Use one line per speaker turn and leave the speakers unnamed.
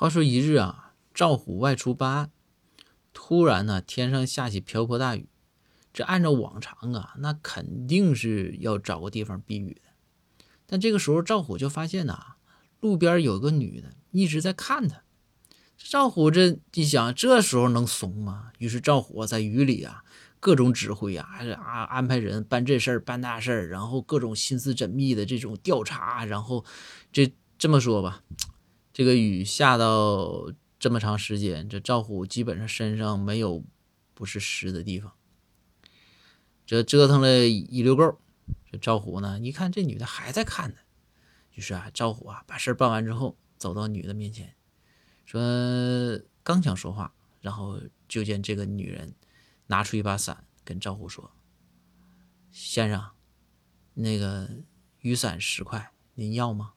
话说一日啊，赵虎外出办案，突然呢，天上下起瓢泼大雨。这按照往常啊，那肯定是要找个地方避雨的。但这个时候，赵虎就发现呐，路边有个女的一直在看他。赵虎这一想，这时候能怂吗？于是赵虎在雨里啊，各种指挥啊，还是啊安排人办这事儿办那事儿，然后各种心思缜密的这种调查，然后这这么说吧。这个雨下到这么长时间，这赵虎基本上身上没有不是湿的地方。这折腾了一溜够，这赵虎呢，一看这女的还在看呢，于是啊，赵虎啊把事办完之后，走到女的面前，说刚想说话，然后就见这个女人拿出一把伞，跟赵虎说：“先生，那个雨伞十块，您要吗？”